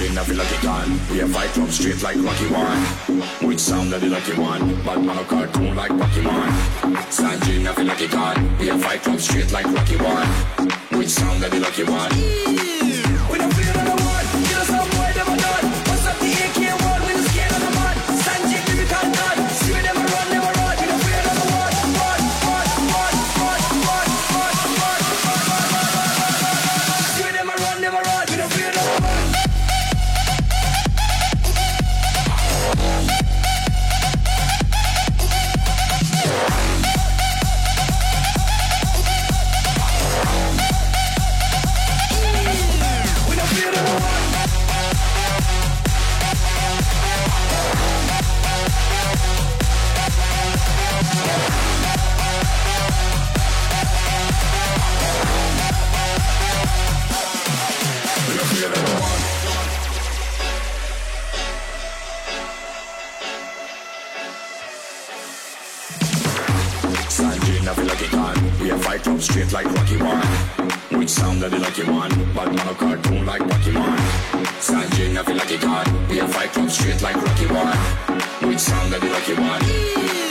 Feel like a gun. We have fight club straight like Rocky One. Which sound of the lucky one? But man a cartoon like Pokemon. Sanjin, like a gun. We have fight club straight like Rocky One. Which sound of the lucky one? I feel like a gun. We have fight club straight like Rocky One. Which sound of the lucky one? But man a cartoon like Pokemon. Sanjin, I feel like a gun. We have fight club straight like Rocky One. Which sound of the lucky one?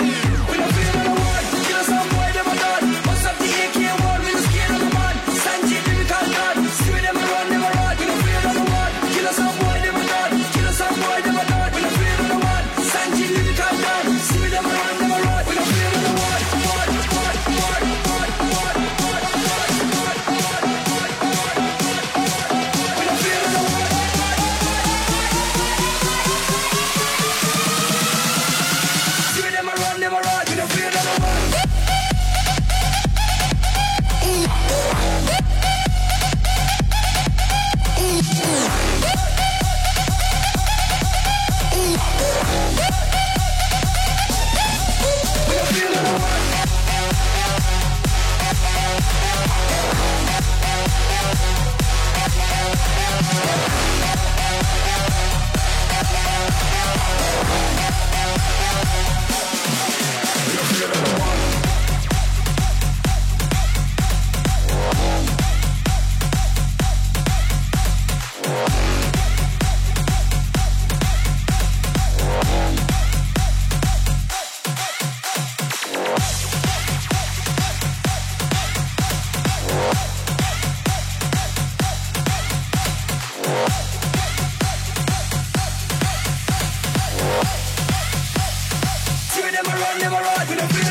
Never run, never run, we don't feel